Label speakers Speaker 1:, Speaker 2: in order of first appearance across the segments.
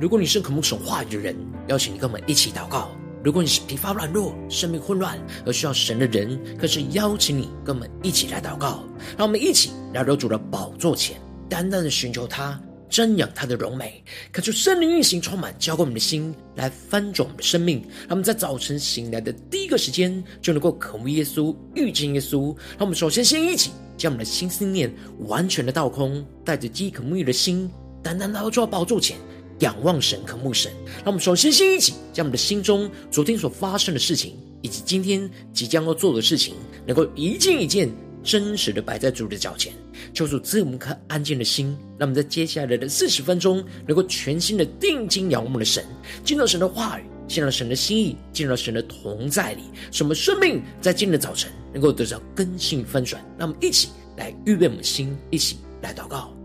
Speaker 1: 如果你是渴慕神话语的人，邀请你跟我们一起祷告；如果你是疲乏软弱、生命混乱而需要神的人，更是邀请你跟我们一起来祷告。让我们一起来到主的宝座前，单单的寻求他，瞻仰他的荣美，渴求圣灵运行充满，浇灌我们的心，来翻转我们的生命。让我们在早晨醒来的第一个时间，就能够渴慕耶稣、遇见耶稣。让我们首先先一起将我们的心思念完全的倒空，带着饥渴沐浴的心，单单来到主的宝座前。仰望神，渴慕神。让我们首先先一起将我们的心中昨天所发生的事情，以及今天即将要做的事情，能够一件一件真实的摆在主的脚前，求主赐我们颗安静的心。让我们在接下来的四十分钟，能够全心的定睛仰望我们的神，进入神的话语，进入神的心意，进入神的同在里，使我们生命在今天的早晨能够得到更新翻转。让我们一起来预备我们的心，一起来祷告。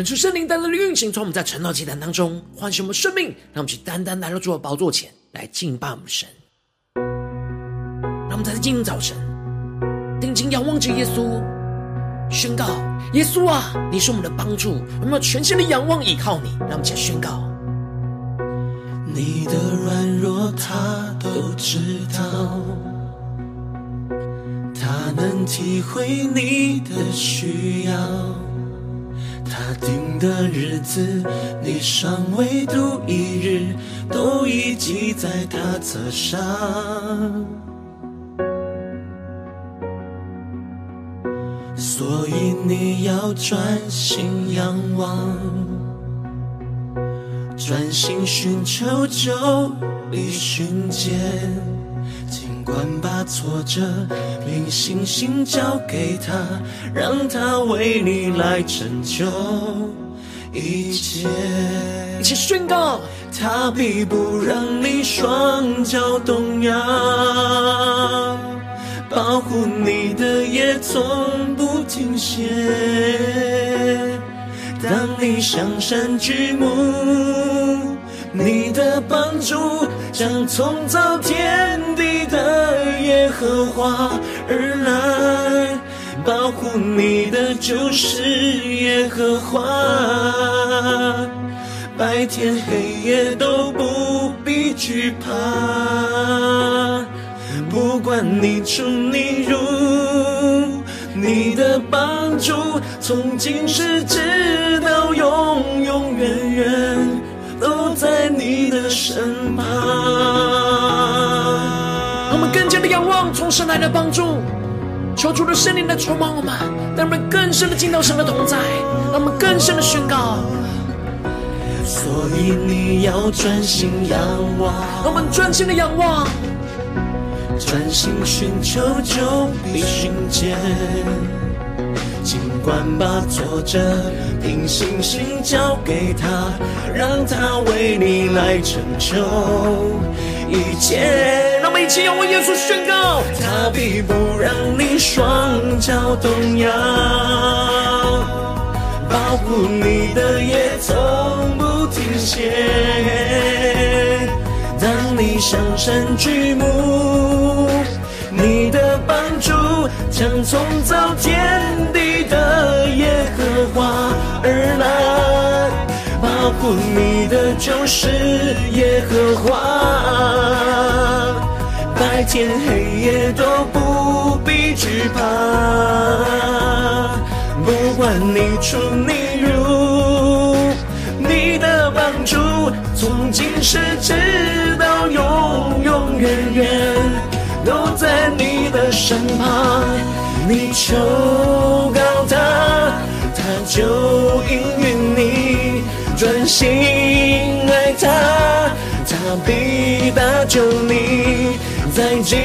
Speaker 1: 恳求圣灵单单的运行，从我们在晨祷祭坛当中唤醒我们生命，让我们去单单来到主的宝座前来敬拜我们神。让我们在今天早晨定睛仰望着耶稣，宣告：耶稣啊，你是我们的帮助，我们要全心的仰望依靠你。让我们一起宣告：
Speaker 2: 你的软弱他都知道，他能体会你的需要。他定的日子，你尚未度一日，都已记在他册上。所以你要专心仰望，专心寻求，就必寻见。尽管挫折凭信心交给他，让他为你来拯救一切。
Speaker 1: 一起宣告，
Speaker 2: 他必不让你双脚动摇，保护你的也从不停歇。当你向山举目，你的帮助将从造天地的耶和华而来，保护你的就是耶和华，白天黑夜都不必惧怕，不管你出你入，你的帮助从今世直到永永远远。身旁。
Speaker 1: 让我们更加的仰望从神来的帮助，求主的圣灵来充满我们，让我们更深的进到神的同在，让我们更深的宣告。
Speaker 2: 所以你要专心仰望，
Speaker 1: 让我们专心的仰望，
Speaker 2: 专心寻求就必寻见。管把挫折凭信心交给他，让他为你来拯救一切。
Speaker 1: 那么一起用我耶稣宣告：
Speaker 2: 他必不让你双脚动摇，保护你的也从不停歇。当你向山举目，你的帮将从造天地的耶和华而来，保护你的就是耶和华，白天黑夜都不必惧怕，不管你出你入，你的帮助从今世直到永永远远。都在你的身旁，你求告他，他就应允你，专心爱他，他必搭救你，在急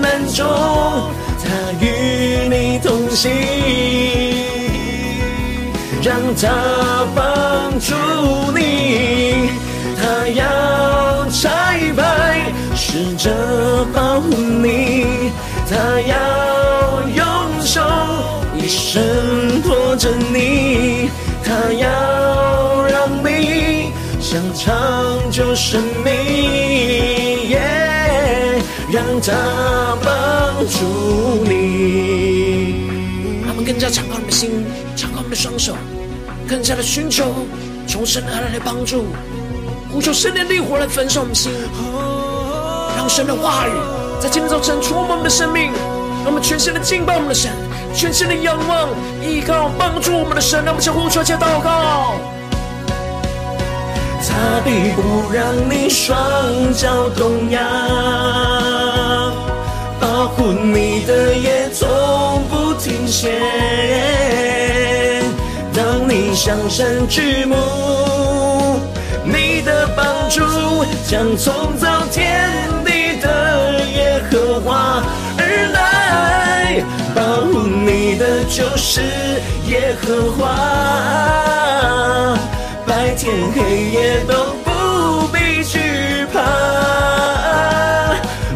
Speaker 2: 难中，他与你同行，让他帮助你，他要拆吧使者保护你，他要用手一生托着你。他要让你想长久生命让他帮助你。
Speaker 1: 他们更加敞开我们的心，敞开我们的双手，更加的寻求从神而来帮助，呼求圣灵的烈火来焚烧我们心，让神的话语在今天早晨触摸我们的生命，让我们全心的敬拜我们的神。全心的仰望，依靠帮助我们的神，让我们向呼求且祷告。
Speaker 2: 他必不让你双脚动摇，保护你的也从不停歇。当你向神举目，你的帮助将从造天地的耶和华而来。保护你的就是耶和华，白天黑夜都不必惧怕。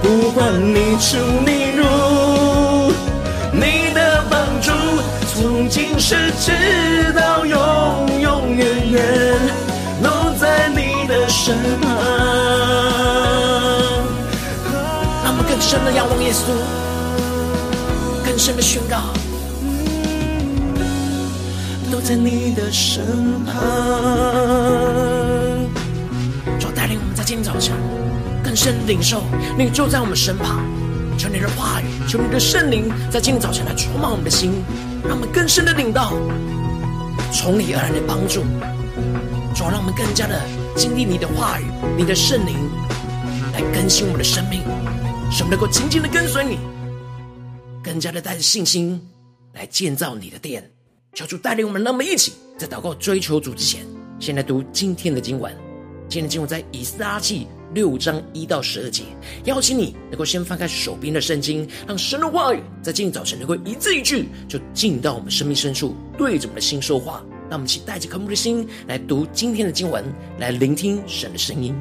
Speaker 2: 不管你出你入，你的帮助从今世直到永永远远都在你的身
Speaker 1: 深的仰望耶稣。更深的宣告，
Speaker 2: 都在你的身旁。
Speaker 1: 主带领我们在今天早晨更深领受，你就在我们身旁。求你的话语，求你的圣灵在今天早晨来充满我们的心，让我们更深的领到从你而来的帮助。主，让我们更加的经历你的话语，你的圣灵来更新我们的生命，使我们能够紧紧的跟随你。更加的带着信心来建造你的殿，求主带领我们，让我们一起在祷告追求主之前，先来读今天的经文。今天的经文在以斯拉记六章一到十二节。邀请你能够先翻开手边的圣经，让神的话语在今天早晨能够一字一句就进到我们生命深处，对着我们的心说话。让我们一起带着渴慕的心来读今天的经文，来聆听神的声音。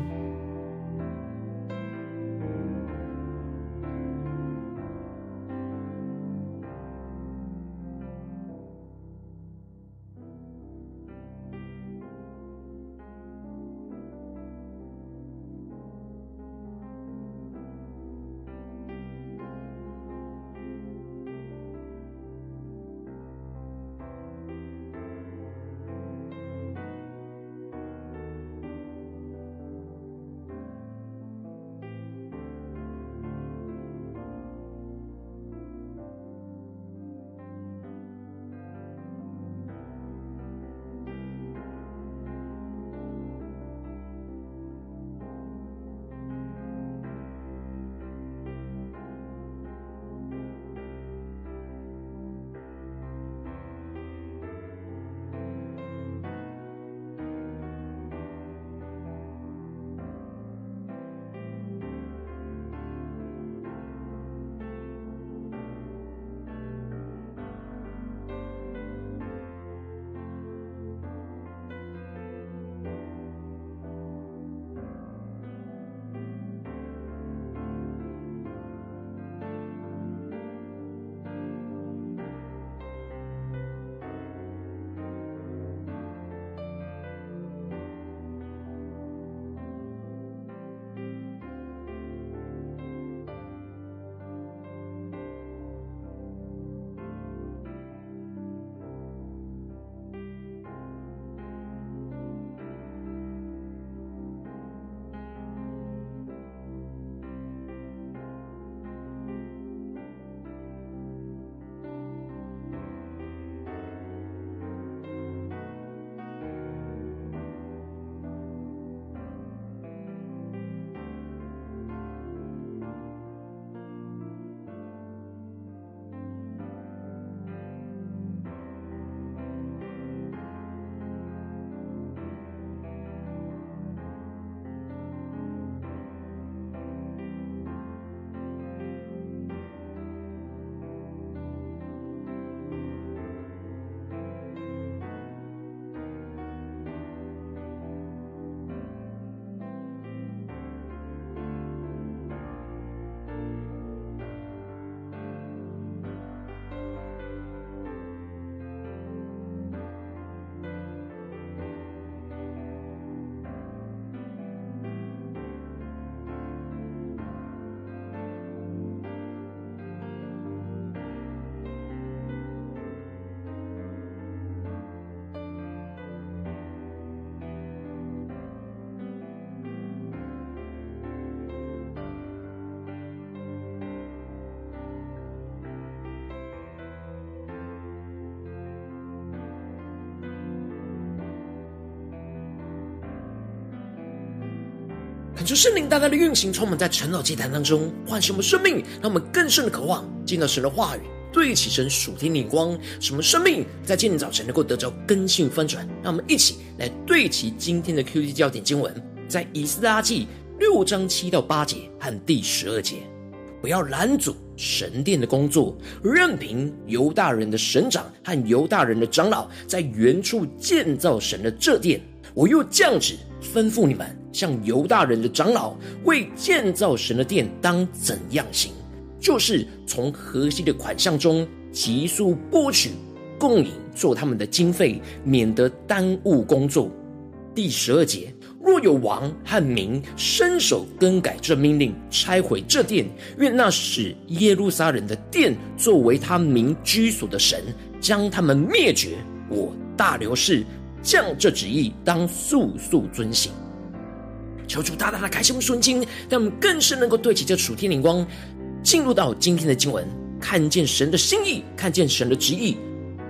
Speaker 1: 求圣灵大大的运行，充满在晨祷祭坛当中，唤醒我们生命，让我们更深的渴望见到神的话语，对齐神属天灵光，什么生命在今天早晨能够得着更新翻转。让我们一起来对齐今天的 QT 焦点经文，在以斯拉记六章七到八节和第十二节。不要拦阻神殿的工作，任凭犹大人的省长和犹大人的长老在原处建造神的这殿。我又降旨吩咐你们，向犹大人的长老为建造神的殿当怎样行，就是从河西的款项中急速拨取供应，做他们的经费，免得耽误工作。第十二节。若有王和民伸手更改这命令，拆毁这殿，愿那使耶路撒冷的殿作为他民居所的神，将他们灭绝。我大流士降这旨意，当速速遵行。求主大大的开启我们顺经，让我们更是能够对齐这属天灵光，进入到今天的经文，看见神的心意，看见神的旨意。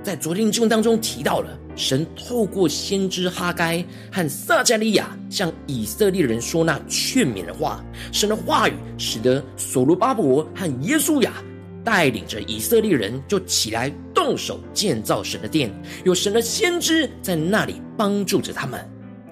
Speaker 1: 在昨天的经文当中提到了。神透过先知哈该和撒迦利亚向以色列人说那劝勉的话，神的话语使得所罗巴伯和耶稣亚带领着以色列人就起来动手建造神的殿，有神的先知在那里帮助着他们。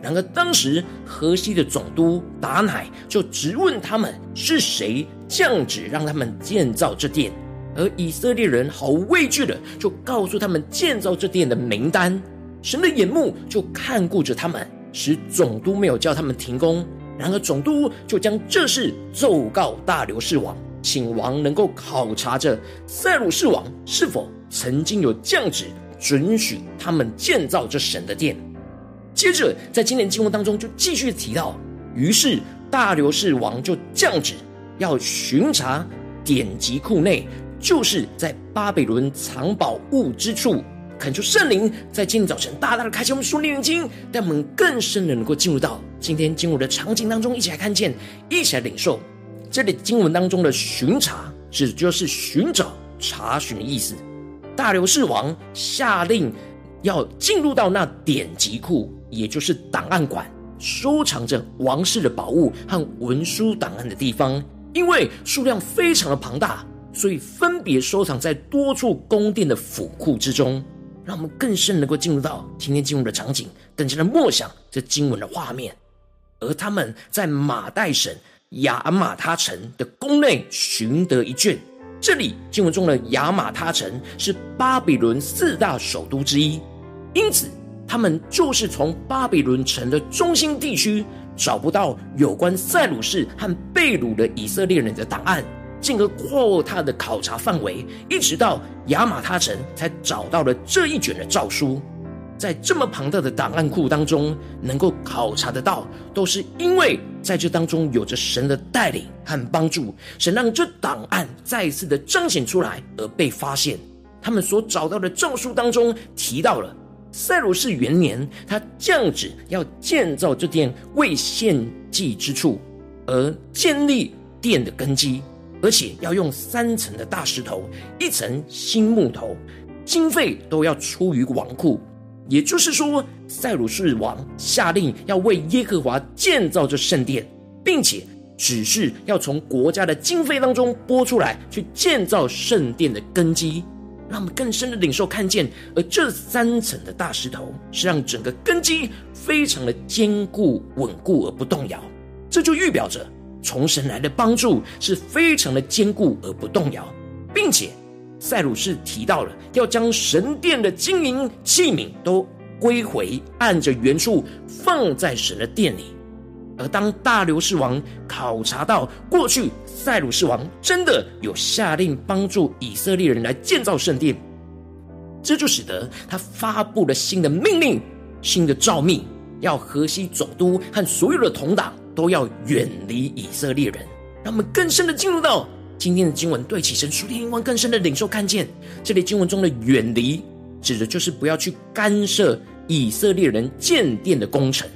Speaker 1: 然而当时河西的总督达乃就直问他们是谁降旨让他们建造这殿，而以色列人毫无畏惧的就告诉他们建造这殿的名单。神的眼目就看顾着他们，使总督没有叫他们停工。然而总督就将这事奏告大流士王，请王能够考察着塞鲁士王是否曾经有降旨准许他们建造这神的殿。接着在今年经文当中就继续提到，于是大流士王就降旨要巡查典籍库内，就是在巴比伦藏宝物之处。恳求圣灵在今天早晨大大的开启我们属灵眼睛，让我们更深的能够进入到今天经文的场景当中，一起来看见，一起来领受。这里经文当中的巡查，指就是寻找、查询的意思。大流士王下令要进入到那典籍库，也就是档案馆，收藏着王室的宝物和文书档案的地方，因为数量非常的庞大，所以分别收藏在多处宫殿的府库之中。让我们更深能够进入到今天经文的场景，更加的默想这经文的画面。而他们在马代省亚玛他城的宫内寻得一卷，这里经文中的亚玛他城是巴比伦四大首都之一，因此他们就是从巴比伦城的中心地区找不到有关塞鲁士和贝鲁的以色列人的档案。进而扩大的考察范围，一直到亚玛他城，才找到了这一卷的诏书。在这么庞大的档案库当中，能够考察得到，都是因为在这当中有着神的带领和帮助，神让这档案再一次的彰显出来而被发现。他们所找到的诏书当中提到了塞鲁士元年，他降旨要建造这殿为献祭之处，而建立殿的根基。而且要用三层的大石头，一层新木头，经费都要出于王库。也就是说，塞鲁士王下令要为耶和华建造这圣殿，并且只是要从国家的经费当中拨出来去建造圣殿的根基，让我们更深的领受看见。而这三层的大石头是让整个根基非常的坚固稳固而不动摇，这就预表着。从神来的帮助是非常的坚固而不动摇，并且塞鲁士提到了要将神殿的金银器皿都归回，按着原处放在神的殿里。而当大流士王考察到过去塞鲁士王真的有下令帮助以色列人来建造圣殿，这就使得他发布了新的命令、新的诏命，要河西总督和所有的同党。都要远离以色列人，让我们更深的进入到今天的经文，对起神属天灵光更深的领受看见。这里经文中的远离，指的就是不要去干涉以色列人建殿的工程。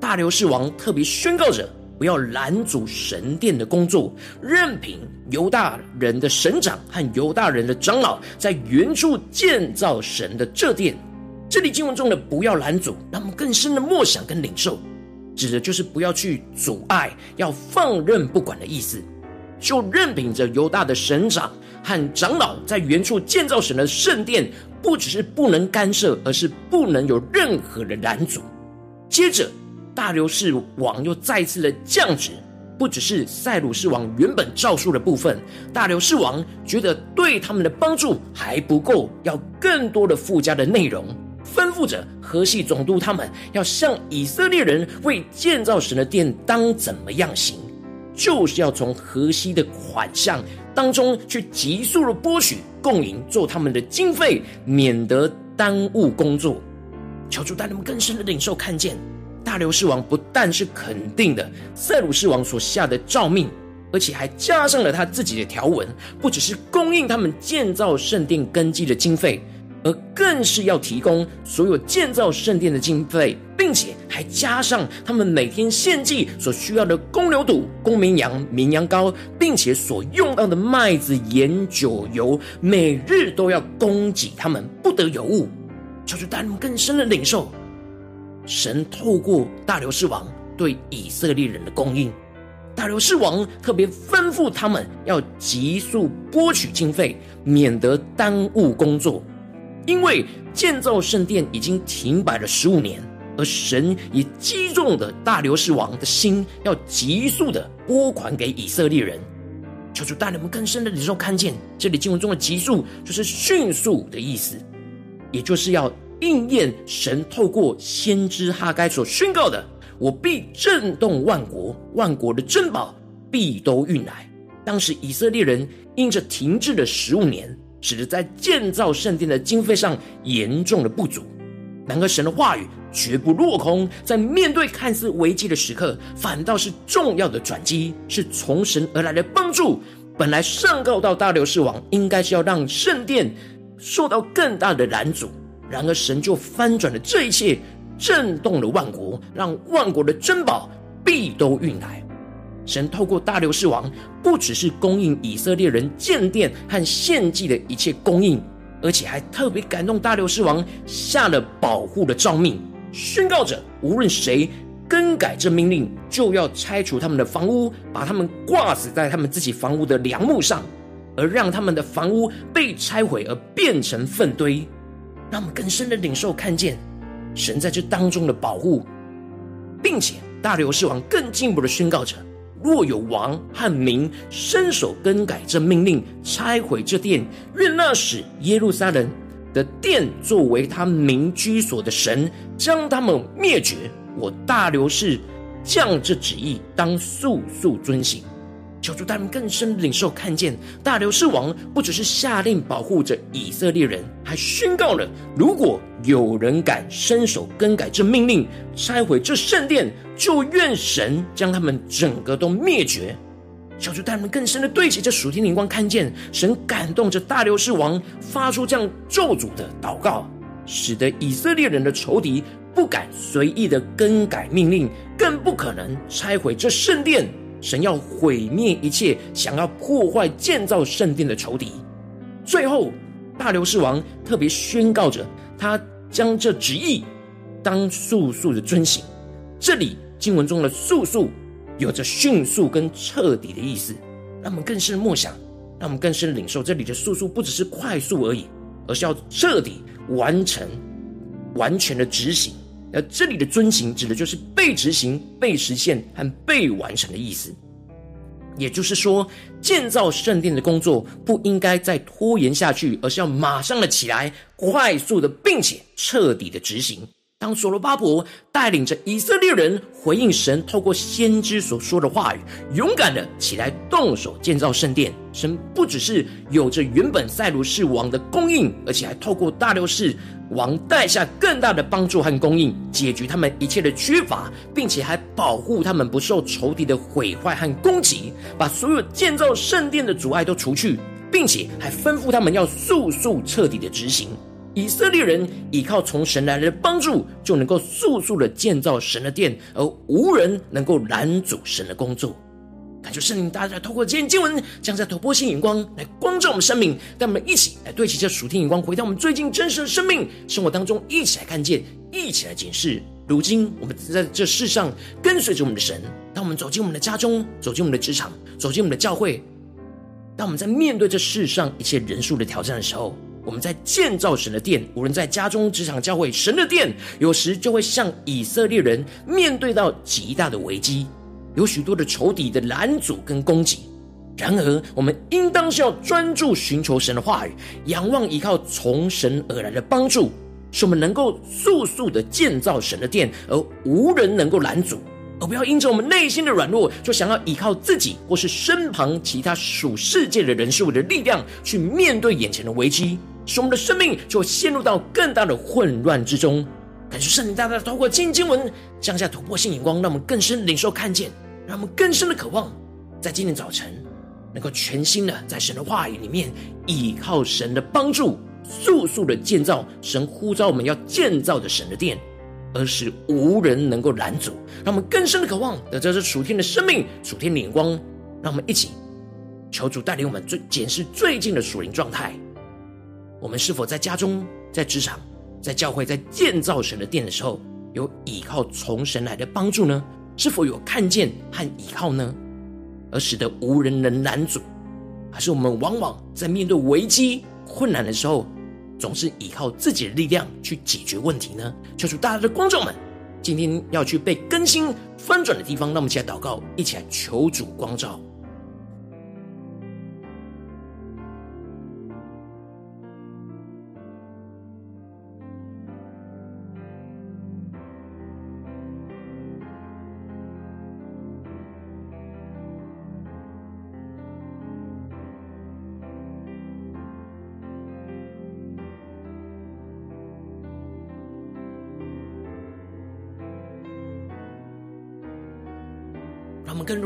Speaker 1: 大流士王特别宣告着，不要拦阻神殿的工作，任凭犹大人的省长和犹大人的长老在原处建造神的这殿。这里经文中的不要拦阻，让我们更深的默想跟领受。指的就是不要去阻碍，要放任不管的意思。就任凭着犹大的省长和长老在原处建造神的圣殿，不只是不能干涉，而是不能有任何的拦阻。接着，大流士王又再次的降旨，不只是塞鲁士王原本诏书的部分，大流士王觉得对他们的帮助还不够，要更多的附加的内容，吩咐着河西总督他们要向以色列人为建造神的殿当怎么样行。就是要从河西的款项当中去急速的拨取供应，做他们的经费，免得耽误工作。求主带你们更深的领受，看见大流士王不但是肯定的塞鲁士王所下的诏命，而且还加上了他自己的条文，不只是供应他们建造圣殿根基的经费。而更是要提供所有建造圣殿的经费，并且还加上他们每天献祭所需要的公牛犊、公绵羊、绵羊羔，并且所用到的麦子、盐、酒、油，每日都要供给他们，不得有误。求主带你们更深的领受，神透过大流士王对以色列人的供应，大流士王特别吩咐他们要急速拨取经费，免得耽误工作。因为建造圣殿已经停摆了十五年，而神也击中了大流士王的心，要急速的拨款给以色列人。求主带领我们更深的领受，看见这里经文中的“急速”就是迅速的意思，也就是要应验神透过先知哈该所宣告的：“我必震动万国，万国的珍宝必都运来。”当时以色列人因着停滞了十五年。使得在建造圣殿的经费上严重的不足，然而神的话语绝不落空，在面对看似危机的时刻，反倒是重要的转机，是从神而来的帮助。本来上告到大流士王，应该是要让圣殿受到更大的拦阻，然而神就翻转了这一切，震动了万国，让万国的珍宝必都运来。神透过大流士王，不只是供应以色列人建殿和献祭的一切供应，而且还特别感动大流士王下了保护的诏命，宣告着无论谁更改这命令，就要拆除他们的房屋，把他们挂死在他们自己房屋的梁木上，而让他们的房屋被拆毁而变成粪堆。让我们更深的领受看见神在这当中的保护，并且大流士王更进一步的宣告着。若有王和民伸手更改这命令，拆毁这殿，愿那使耶路撒冷的殿作为他民居所的神，将他们灭绝。我大流士降这旨意，当速速遵行。求主他们更深领受看见，大流士王不只是下令保护着以色列人，还宣告了：如果有人敢伸手更改这命令，拆毁这圣殿，就愿神将他们整个都灭绝。求主他们更深的对齐这属天灵光，看见神感动着大流士王，发出这样咒诅的祷告，使得以色列人的仇敌不敢随意的更改命令，更不可能拆毁这圣殿。神要毁灭一切想要破坏建造圣殿的仇敌。最后，大流士王特别宣告着，他将这旨意当速速的遵行。这里经文中的“速速”有着迅速跟彻底的意思，让我们更深默想，让我们更深领受。这里的“速速”不只是快速而已，而是要彻底完成、完全的执行。而这里的遵行指的就是被执行、被实现和被完成的意思。也就是说，建造圣殿的工作不应该再拖延下去，而是要马上的起来，快速的，并且彻底的执行。当所罗巴伯带领着以色列人回应神透过先知所说的话语，勇敢的起来动手建造圣殿，神不只是有着原本塞鲁士王的供应，而且还透过大流士王带下更大的帮助和供应，解决他们一切的缺乏，并且还保护他们不受仇敌的毁坏和攻击，把所有建造圣殿的阻碍都除去，并且还吩咐他们要速速彻底的执行。以色列人依靠从神来的帮助，就能够速速的建造神的殿，而无人能够拦阻神的工作。感谢圣灵，大家透过今天经文，将这突破性眼光来光照我们生命，带我们一起来对齐这属天眼光，回到我们最近真实的生命生活当中，一起来看见，一起来检视。如今我们在这世上跟随着我们的神，当我们走进我们的家中，走进我们的职场，走进我们的教会，当我们在面对这世上一切人数的挑战的时候，我们在建造神的殿，无论在家中、职场、教会，神的殿有时就会像以色列人面对到极大的危机，有许多的仇敌的拦阻跟攻击。然而，我们应当是要专注寻求神的话语，仰望依靠从神而来的帮助，使我们能够速速的建造神的殿，而无人能够拦阻；而不要因着我们内心的软弱，就想要依靠自己或是身旁其他属世界的人事物的力量去面对眼前的危机，使我们的生命就陷入到更大的混乱之中。感谢圣灵大大透过经经文降下突破性眼光，让我们更深领受看见，让我们更深的渴望，在今天早晨。能够全心的在神的话语里面依靠神的帮助，速速的建造神呼召我们要建造的神的殿，而是无人能够拦阻。让我们更深的渴望得着这属天的生命、属天的眼光。让我们一起求主带领我们最检视最近的属灵状态。我们是否在家中、在职场、在教会，在建造神的殿的时候，有倚靠从神来的帮助呢？是否有看见和倚靠呢？而使得无人能拦阻，还是我们往往在面对危机困难的时候，总是依靠自己的力量去解决问题呢？求主大家的观众们，今天要去被更新翻转的地方，让我们一起来祷告，一起来求主光照。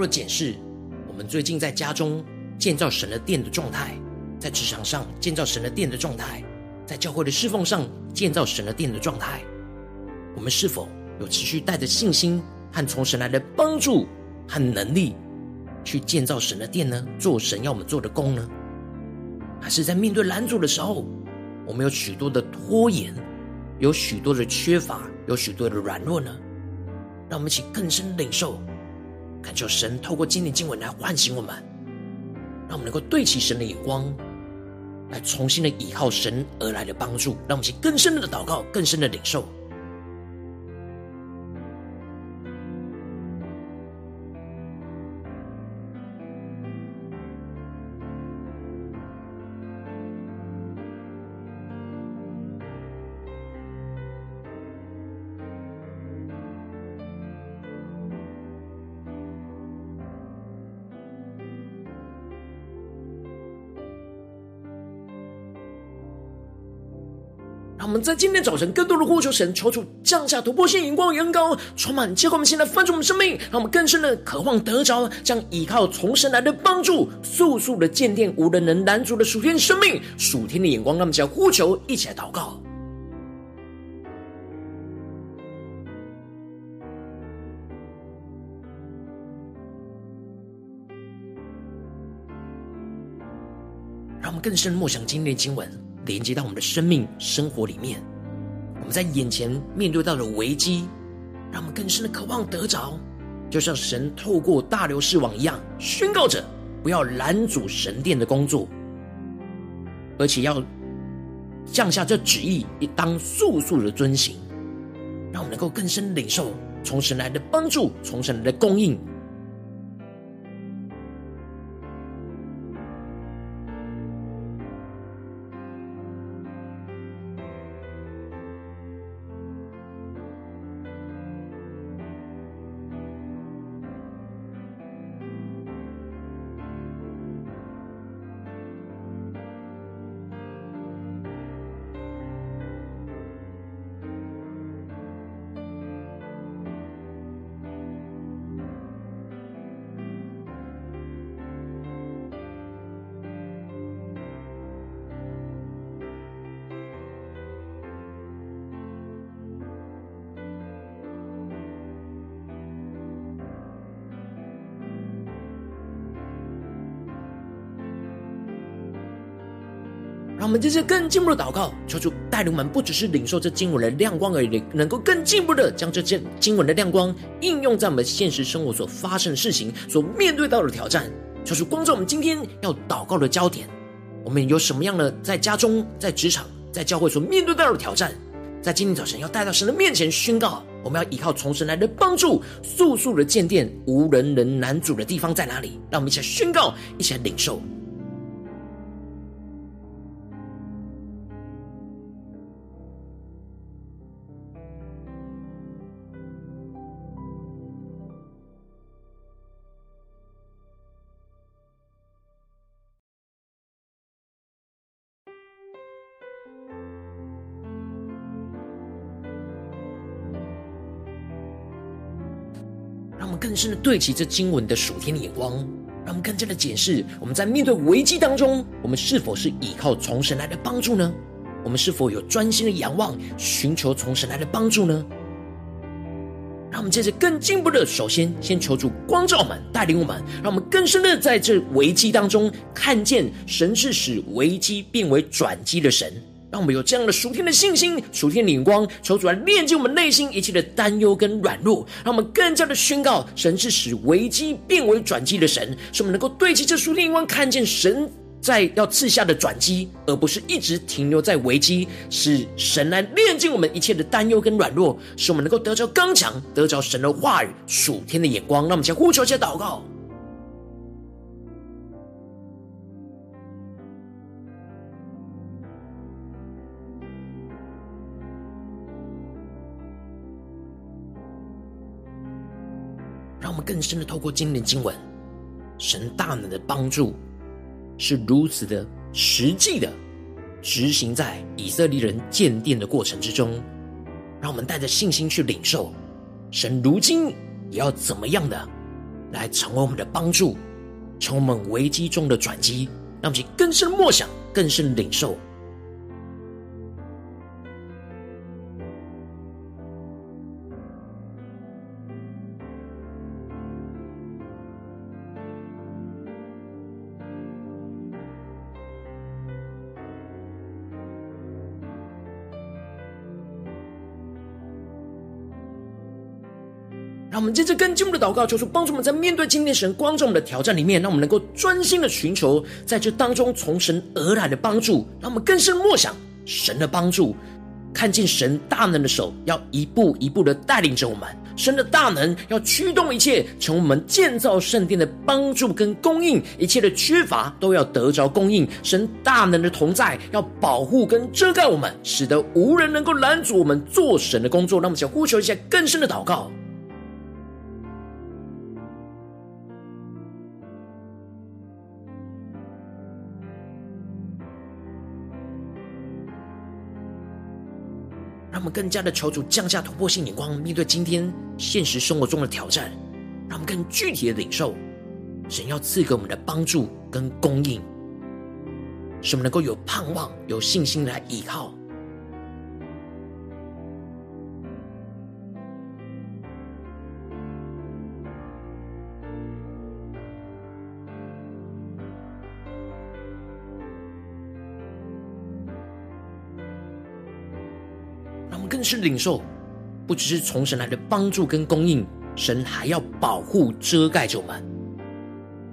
Speaker 1: 我们更多的检视，我们最近在家中建造神的殿的状态，在职场上建造神的殿的状态，在教会的侍奉上建造神的殿的状态，我们是否有持续带着信心和从神来的帮助和能力去建造神的殿呢？做神要我们做的工呢？还是在面对拦阻的时候，我们有许多的拖延，有许多的缺乏，有许多的软弱呢？让我们一起更深领受。恳求神透过今天经文来唤醒我们，让我们能够对齐神的眼光，来重新的倚靠神而来的帮助，让我们去更深的祷告，更深的领受。在今天早晨更多的呼求神，求主降下突破性眼光，远高充满，结果我们现在翻转我们生命，让我们更深的渴望得着，将依靠从神来的帮助，速速的鉴定，无人能拦阻的属天生命，属天的眼光，让我们将呼求一起来祷告。让我们更深的默想今天的经文。连接到我们的生命生活里面，我们在眼前面对到的危机，让我们更深的渴望得着，就像神透过大流士王一样，宣告着不要拦阻神殿的工作，而且要降下这旨意，以当速速的遵行，让我们能够更深领受从神来的帮助，从神来的供应。这些更进步的祷告，求主带领我们，不只是领受这经文的亮光而已，能够更进一步的将这件经文的亮光应用在我们现实生活所发生的事情、所面对到的挑战。求主光照我们今天要祷告的焦点，我们有什么样的在家中、在职场、在教会所面对到的挑战，在今天早晨要带到神的面前宣告，我们要依靠从神来的帮助，速速的建殿，无人能难阻的地方在哪里？让我们一起来宣告，一起来领受。深的对齐这经文的属天的眼光，让我们更加的解释：我们在面对危机当中，我们是否是依靠从神来的帮助呢？我们是否有专心的仰望，寻求从神来的帮助呢？让我们接着更进一步的，首先先求主光照我们，带领我们，让我们更深的在这危机当中看见神是使危机变为转机的神。让我们有这样的属天的信心、属天的眼光，求主来炼净我们内心一切的担忧跟软弱，让我们更加的宣告：神是使危机变为转机的神，使我们能够对齐这属天眼光，看见神在要赐下的转机，而不是一直停留在危机。使神来炼净我们一切的担忧跟软弱，使我们能够得着刚强，得着神的话语、属天的眼光。让我们先呼求，先祷告。让我们更深的透过今天的经文，神大能的帮助是如此的实际的执行在以色列人建殿的过程之中。让我们带着信心去领受，神如今也要怎么样的来成为我们的帮助，成为我们危机中的转机。让我们更深默想，更深领受。接着更进一步的祷告，求主帮助我们在面对今天神光照我们的挑战里面，让我们能够专心的寻求在这当中从神而来的帮助，让我们更深默想神的帮助，看见神大能的手要一步一步的带领着我们，神的大能要驱动一切，从我们建造圣殿的帮助跟供应，一切的缺乏都要得着供应，神大能的同在要保护跟遮盖我们，使得无人能够拦阻我们做神的工作。让我们想呼求一下更深的祷告。让我们更加的求主降下突破性眼光，面对今天现实生活中的挑战，让我们更具体的领受神要赐给我们的帮助跟供应，使我们能够有盼望、有信心来依靠。领受，不只是从神来的帮助跟供应，神还要保护遮盖着我们，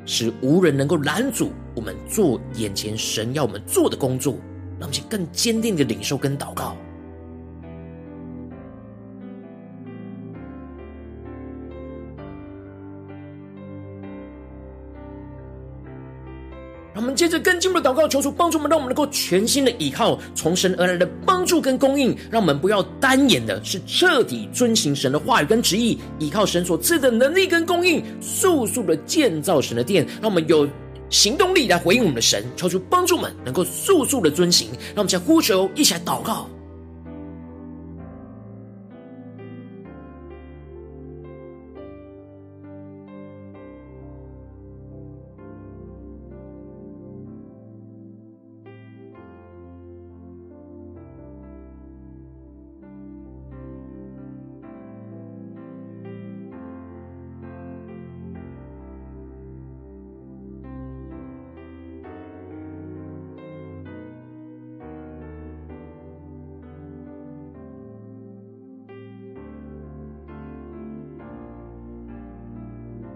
Speaker 1: 使无人能够拦阻我们做眼前神要我们做的工作，让我们更坚定的领受跟祷告。接着跟进一步的祷告，求主帮助我们，让我们能够全新的依靠从神而来的帮助跟供应。让我们不要单眼的，是彻底遵行神的话语跟旨意，依靠神所赐的能力跟供应，速速的建造神的殿。让我们有行动力来回应我们的神，求主帮助我们能够速速的遵行。让我们再呼求，一起来祷告。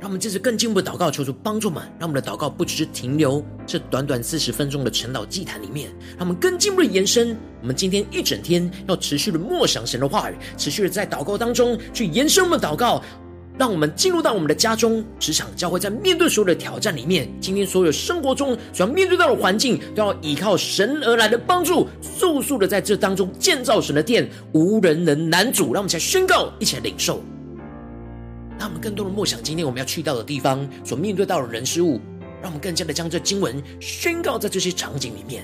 Speaker 1: 让我们接着更进一步的祷告，求主帮助我们，让我们的祷告不只是停留这短短四十分钟的晨祷祭坛里面，让我们更进一步的延伸。我们今天一整天要持续的默想神的话语，持续的在祷告当中去延伸我们的祷告，让我们进入到我们的家中、职场、教会，在面对所有的挑战里面，今天所有生活中所要面对到的环境，都要依靠神而来的帮助，速速的在这当中建造神的殿，无人能拦阻。让我们一起来宣告，一起来领受。让我们更多的默想，今天我们要去到的地方，所面对到的人事物，让我们更加的将这经文宣告在这些场景里面。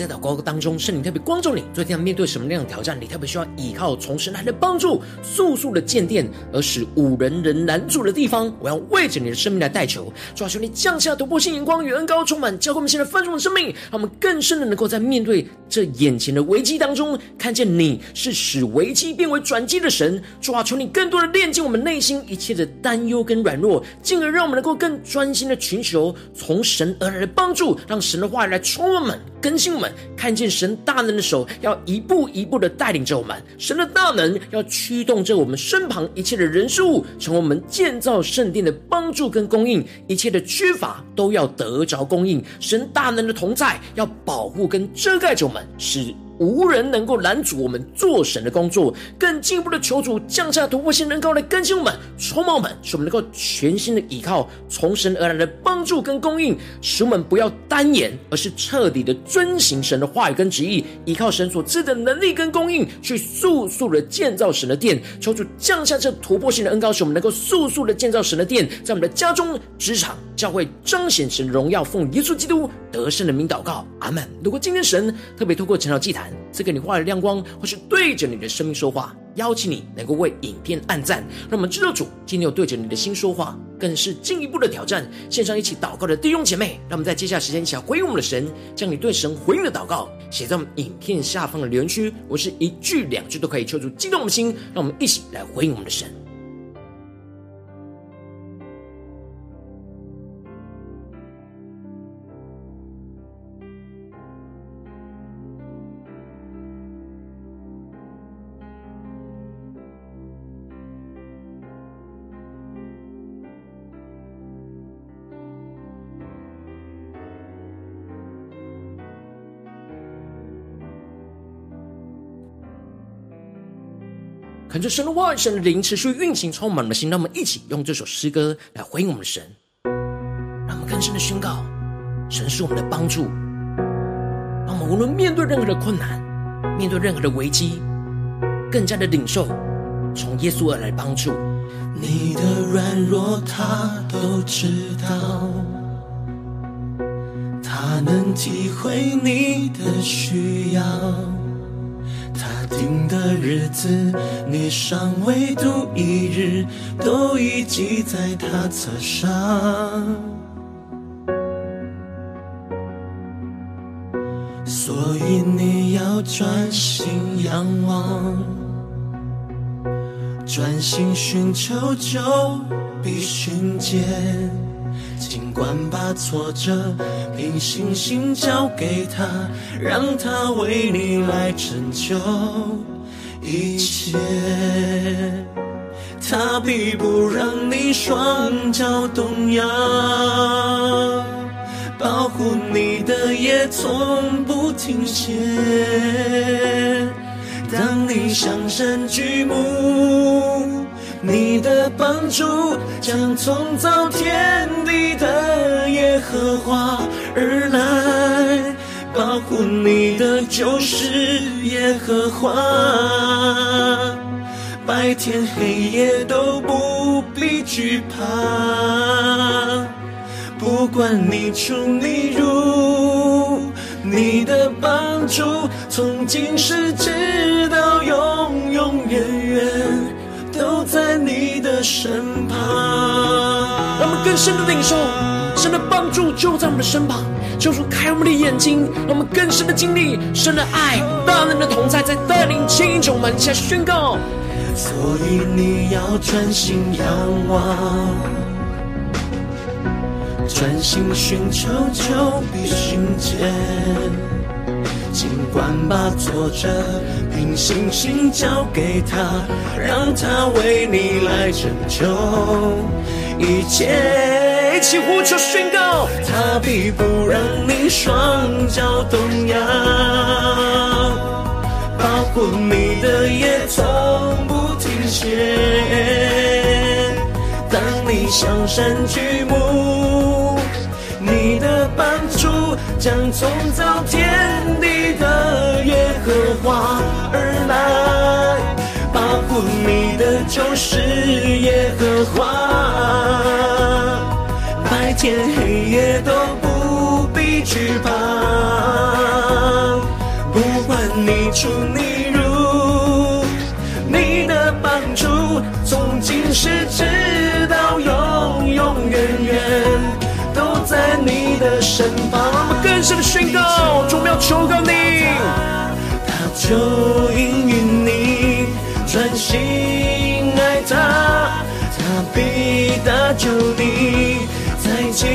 Speaker 1: 在祷告当中，圣灵特别光照你，最近要面对什么样的挑战？你特别需要依靠从神来的帮助，速速的建殿，而使五人人拦阻的地方。我要为着你的生命来代求，主啊，求你降下突破性眼光与恩膏，充满教会我们现在丰盛的生命，让我们更深的能够在面对这眼前的危机当中，看见你是使危机变为转机的神。主啊，求你更多的炼净我们内心一切的担忧跟软弱，进而让我们能够更专心的寻求从神而来的帮助，让神的话来充满我们。更新我们，看见神大能的手要一步一步的带领着我们，神的大能要驱动着我们身旁一切的人事物，成为我们建造圣殿的帮助跟供应，一切的缺乏都要得着供应。神大能的同在要保护跟遮盖着我们，使。无人能够拦阻我们做神的工作，更进一步的求主降下突破性能高来更新我们、充满我们，使我们能够全心的依靠从神而来的帮助跟供应，使我们不要单言，而是彻底的遵行神的话语跟旨意，依靠神所赐的能力跟供应，去速速的建造神的殿。求主降下这突破性的恩膏，使我们能够速速的建造神的殿，在我们的家中、职场、教会彰显神的荣耀，奉耶稣基督得胜的名祷告，阿门。如果今天神特别透过晨祷祭坛，赐给你话语亮光，或是对着你的生命说话，邀请你能够为影片按赞，让我们知道主今天有对着你的心说话，更是进一步的挑战。线上一起祷告的弟兄姐妹，让我们在接下来时间一起来回应我们的神，将你对神回应的祷告写在我们影片下方的留言区，我是一句两句都可以抽出激动我们的心，让我们一起来回应我们的神。恳求神的话语、神的灵持续运行，充满我们的心。让我们一起用这首诗歌来回应我们的神，让我们更深的宣告：神是我们的帮助。让我们无论面对任何的困难，面对任何的危机，更加的领受从耶稣而来的帮助。
Speaker 2: 你的软弱他都知道，他能体会你的需要。定的日子，你尚未度一日，都已记在他册上。所以你要专心仰望，专心寻求，就必寻见。尽管把挫折凭信心交给他，让他为你来成就一切。他必不让你双脚动摇。保护你的也从不停歇。当你向神举目，你的帮助将从造天地的耶和华而来。保护你的就是耶和华，白天黑夜都不必惧怕。不管你出你入，你的帮助从今世直到永永远远在你的身旁。
Speaker 1: 让我们更深的领受神的帮助就在我们的身旁，求主开我们的眼睛，让我们更深的经历神的爱、大能的同在，在带领亲众们下宣告。
Speaker 2: 所以你要专心仰望。专心寻求，就必寻见。管把挫折凭信心交给他，让他为你来拯救一切。
Speaker 1: 一起呼求宣告，
Speaker 2: 他必不让你双脚动摇，保护你的也从不停歇。当你向神举目。你的帮助将从造天地的耶和华而来，保护你的就是耶和华，白天黑夜都不必惧怕，不管你出你入，你的帮助从今世直到永永远远。身旁，
Speaker 1: 让我们更深的宣告，主，我要求告你，
Speaker 2: 他就应允你，专心爱他，他必搭救你，在急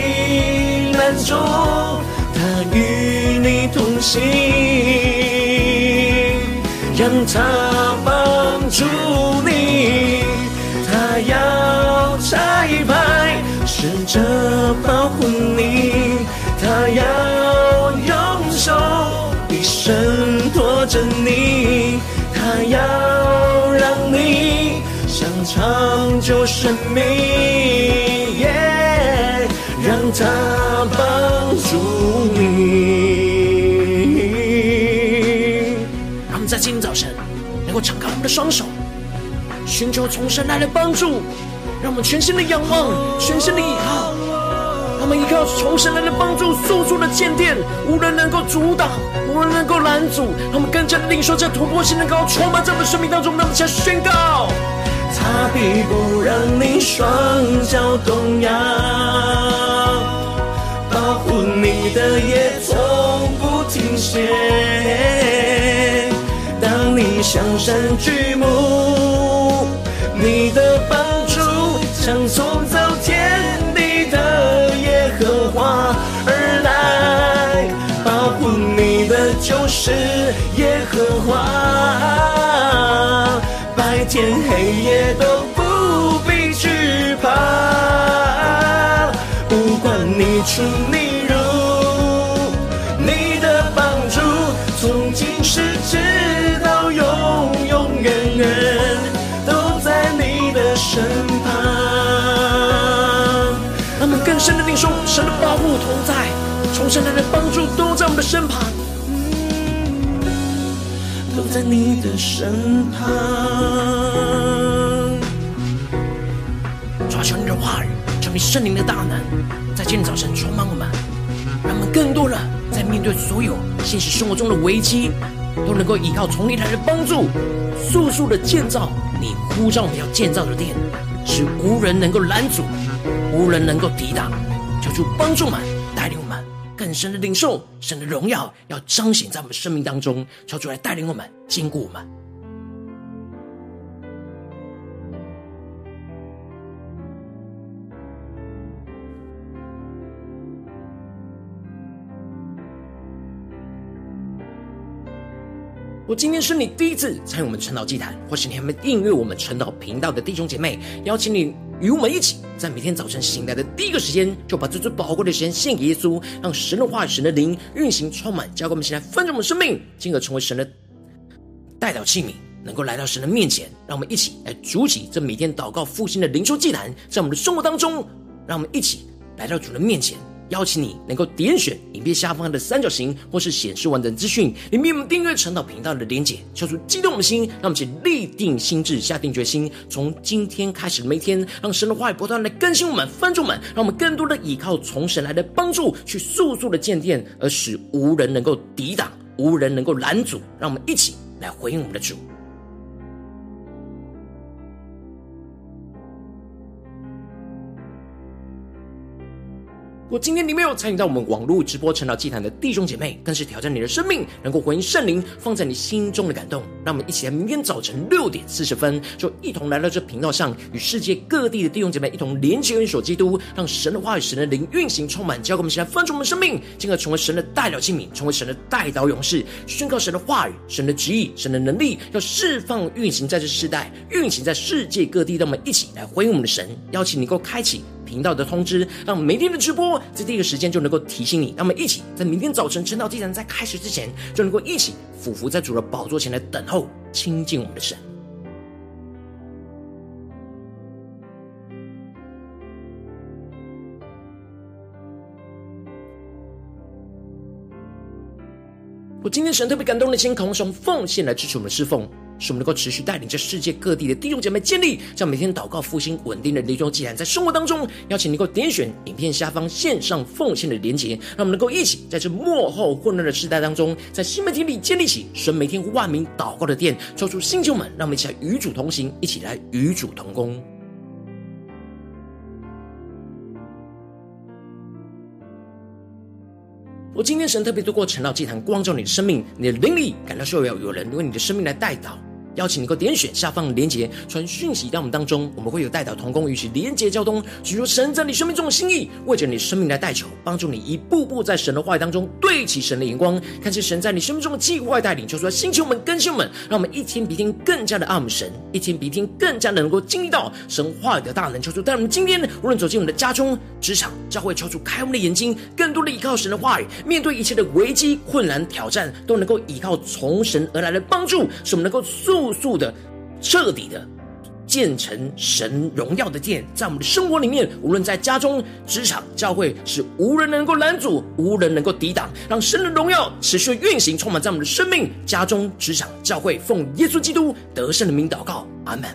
Speaker 2: 难中，他与你同行，让他帮助你，他要拆派。试着保护你，要用手一生托着你，他要让你想长久生命让他帮助你。
Speaker 1: 让我们在今天早晨能够敞开我们的双手，寻求从神来的帮助。让我们全心的仰望，全心的依靠。他们依靠从神来的帮助，速速的建殿，无人能够阻挡，无人能够拦阻。他们更加的领受这突破性的高，充满在我们生命当中。让我们先宣告：
Speaker 2: 他必不让你双脚动摇，保护你的也从不停歇。当你向山举目，你的帮助将从就是耶和华，白天黑夜都不必惧怕，不管你出你入，你的帮助从今世直到永永远远都在你的身旁。
Speaker 1: 他们更深的领受，神的保护同在，从神来的帮助都在我们的身旁，
Speaker 2: 都在你的身旁。
Speaker 1: 抓求你的话语，成为圣灵的大能，在今天早晨充满我们，让我们更多的在面对所有现实生活中的危机，都能够依靠从你来的帮助，速速的建造你呼召我们要建造的殿，使无人能够拦阻。无人能够抵挡，求主帮助们，带领我们神的领受，神的荣耀要彰显在我们生命当中，求主来带领我们，坚固我们。我今天是你第一次参与我们晨祷祭坛，或是你还没订阅我们晨祷频道的弟兄姐妹，邀请你与我们一起，在每天早晨醒来的第一个时间，就把这最宝贵的时间献给耶稣，让神的话语、神的灵运行充满，交给我们，现在分盛我们生命，进而成为神的代祷器皿，能够来到神的面前。让我们一起来筑起这每天祷告复兴的灵修祭坛，在我们的生活当中，让我们一起来到主的面前。邀请你能够点选影片下方的三角形，或是显示完整资讯，里面我们订阅陈导频道的连结，敲出激动的心，让我们一起立定心智，下定决心，从今天开始每一天，让神的话语不断来更新我们、翻转我们，让我们更多的依靠从神来的帮助，去速速的建殿，而使无人能够抵挡，无人能够拦阻。让我们一起来回应我们的主。如果今天你没有参与到我们网络直播晨祷祭坛的弟兄姐妹，更是挑战你的生命，能够回应圣灵放在你心中的感动。让我们一起来，明天早晨六点四十分，就一同来到这频道上，与世界各地的弟兄姐妹一同连接、元首基督，让神的话语、神的灵运行充满，交给我们，现在翻转我们生命，进而成为神的代表器皿，成为神的代祷勇士，宣告神的话语、神的旨意、神的能力，要释放运行在这世代，运行在世界各地。让我们一起来回应我们的神，邀请你能够开启。频道的通知，让每天的直播在第一个时间就能够提醒你。让我们一起在明天早晨晨祷祭坛在开始之前，就能够一起俯伏在主的宝座前来等候亲近我们的神。我今天神特别感动的心，渴望用奉献来支持我们的侍奉。使我们能够持续带领着世界各地的弟兄姐妹建立，将每天祷告复兴稳定的灵中祭坛，在生活当中，邀请能够点选影片下方线上奉献的连结，让我们能够一起在这幕后混乱的时代当中，在新媒体里建立起神每天万名祷告的殿，抽出星球们，让我们一起来与主同行，一起来与主同工。我今天神特别透过陈老祭坛光照你的生命，你的灵力感到需要有人为你的生命来代祷。邀请你能够点选下方的连结，传讯息到我们当中，我们会有代祷同工，与其连结交通，许求神在你生命中的心意，为着你生命来代求，帮助你一步步在神的话语当中对齐神的眼光，看见神在你生命中的计划带领，求出来星球们、更新们，让我们一天比一天更加的爱慕神，一天比一天更加的能够经历到神话语的大能，求主带我们今天无论走进我们的家中、职场、教会，求主开我们的眼睛，更多的依靠神的话语，面对一切的危机、困难、挑战，都能够依靠从神而来的帮助，使我们能够速。速速的、彻底的建成神荣耀的殿，在我们的生活里面，无论在家中、职场、教会，是无人能够拦阻，无人能够抵挡，让神的荣耀持续运行，充满在我们的生命、家中、职场、教会，奉耶稣基督得胜的名祷告，阿门。